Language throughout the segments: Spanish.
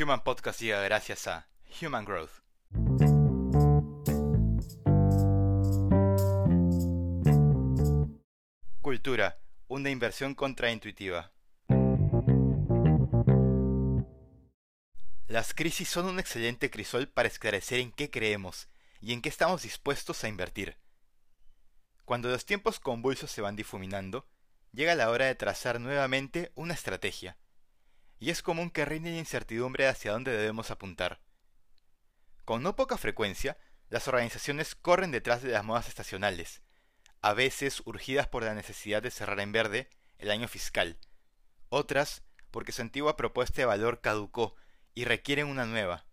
Human Podcast llega gracias a Human Growth. Cultura, una inversión contraintuitiva. Las crisis son un excelente crisol para esclarecer en qué creemos y en qué estamos dispuestos a invertir. Cuando los tiempos convulsos se van difuminando, llega la hora de trazar nuevamente una estrategia. Y es común que reine la incertidumbre hacia dónde debemos apuntar. Con no poca frecuencia, las organizaciones corren detrás de las modas estacionales, a veces urgidas por la necesidad de cerrar en verde el año fiscal, otras porque su antigua propuesta de valor caducó y requieren una nueva.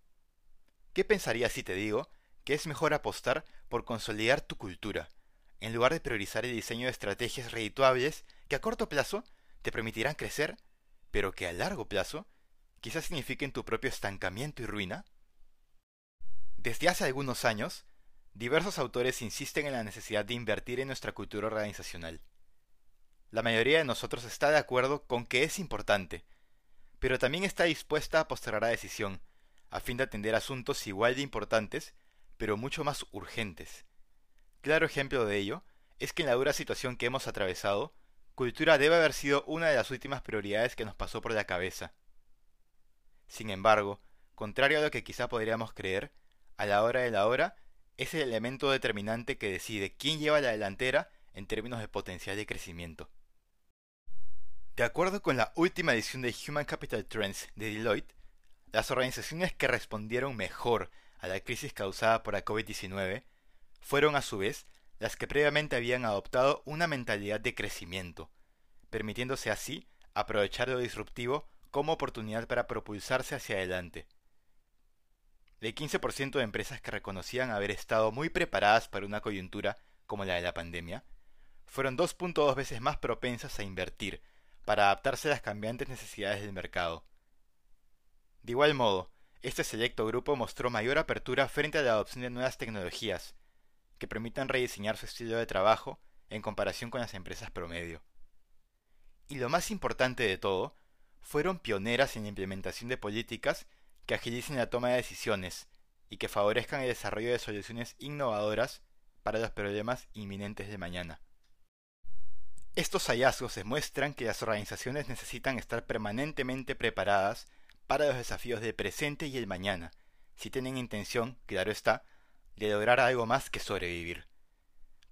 ¿Qué pensarías si te digo que es mejor apostar por consolidar tu cultura, en lugar de priorizar el diseño de estrategias redituables que a corto plazo te permitirán crecer, pero que a largo plazo quizás signifiquen tu propio estancamiento y ruina? Desde hace algunos años, diversos autores insisten en la necesidad de invertir en nuestra cultura organizacional. La mayoría de nosotros está de acuerdo con que es importante, pero también está dispuesta a postergar la decisión, a fin de atender asuntos igual de importantes, pero mucho más urgentes. Claro ejemplo de ello es que en la dura situación que hemos atravesado, cultura debe haber sido una de las últimas prioridades que nos pasó por la cabeza. Sin embargo, contrario a lo que quizá podríamos creer, a la hora de la hora es el elemento determinante que decide quién lleva la delantera en términos de potencial de crecimiento. De acuerdo con la última edición de Human Capital Trends de Deloitte, las organizaciones que respondieron mejor a la crisis causada por la COVID-19 fueron a su vez las que previamente habían adoptado una mentalidad de crecimiento, permitiéndose así aprovechar lo disruptivo como oportunidad para propulsarse hacia adelante. El 15% de empresas que reconocían haber estado muy preparadas para una coyuntura como la de la pandemia, fueron 2.2 veces más propensas a invertir para adaptarse a las cambiantes necesidades del mercado. De igual modo, este selecto grupo mostró mayor apertura frente a la adopción de nuevas tecnologías, que permitan rediseñar su estilo de trabajo en comparación con las empresas promedio. Y lo más importante de todo, fueron pioneras en la implementación de políticas que agilicen la toma de decisiones y que favorezcan el desarrollo de soluciones innovadoras para los problemas inminentes de mañana. Estos hallazgos demuestran que las organizaciones necesitan estar permanentemente preparadas para los desafíos del presente y el mañana, si tienen intención, claro está, de lograr algo más que sobrevivir.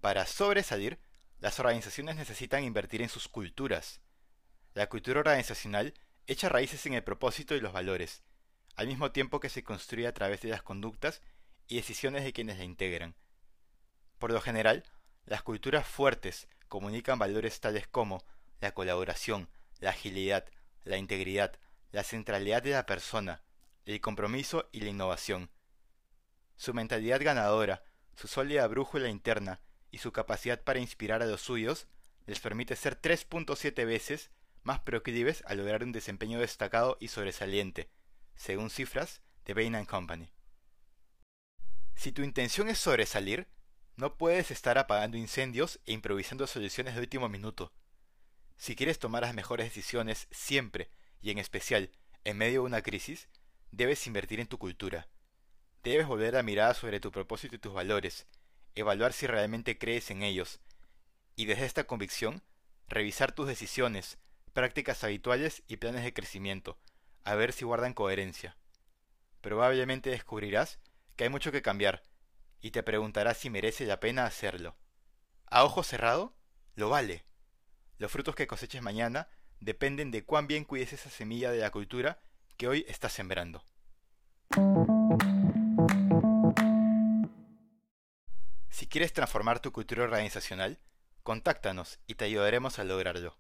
Para sobresalir, las organizaciones necesitan invertir en sus culturas. La cultura organizacional echa raíces en el propósito y los valores, al mismo tiempo que se construye a través de las conductas y decisiones de quienes la integran. Por lo general, las culturas fuertes comunican valores tales como la colaboración, la agilidad, la integridad, la centralidad de la persona, el compromiso y la innovación. Su mentalidad ganadora, su sólida brújula interna y su capacidad para inspirar a los suyos les permite ser 3.7 veces más proclives a lograr un desempeño destacado y sobresaliente, según cifras de Bain Company. Si tu intención es sobresalir, no puedes estar apagando incendios e improvisando soluciones de último minuto. Si quieres tomar las mejores decisiones siempre y en especial en medio de una crisis, debes invertir en tu cultura. Debes volver la mirada sobre tu propósito y tus valores, evaluar si realmente crees en ellos, y desde esta convicción, revisar tus decisiones, prácticas habituales y planes de crecimiento, a ver si guardan coherencia. Probablemente descubrirás que hay mucho que cambiar, y te preguntarás si merece la pena hacerlo. A ojo cerrado, lo vale. Los frutos que coseches mañana dependen de cuán bien cuides esa semilla de la cultura que hoy estás sembrando. Quieres transformar tu cultura organizacional, contáctanos y te ayudaremos a lograrlo.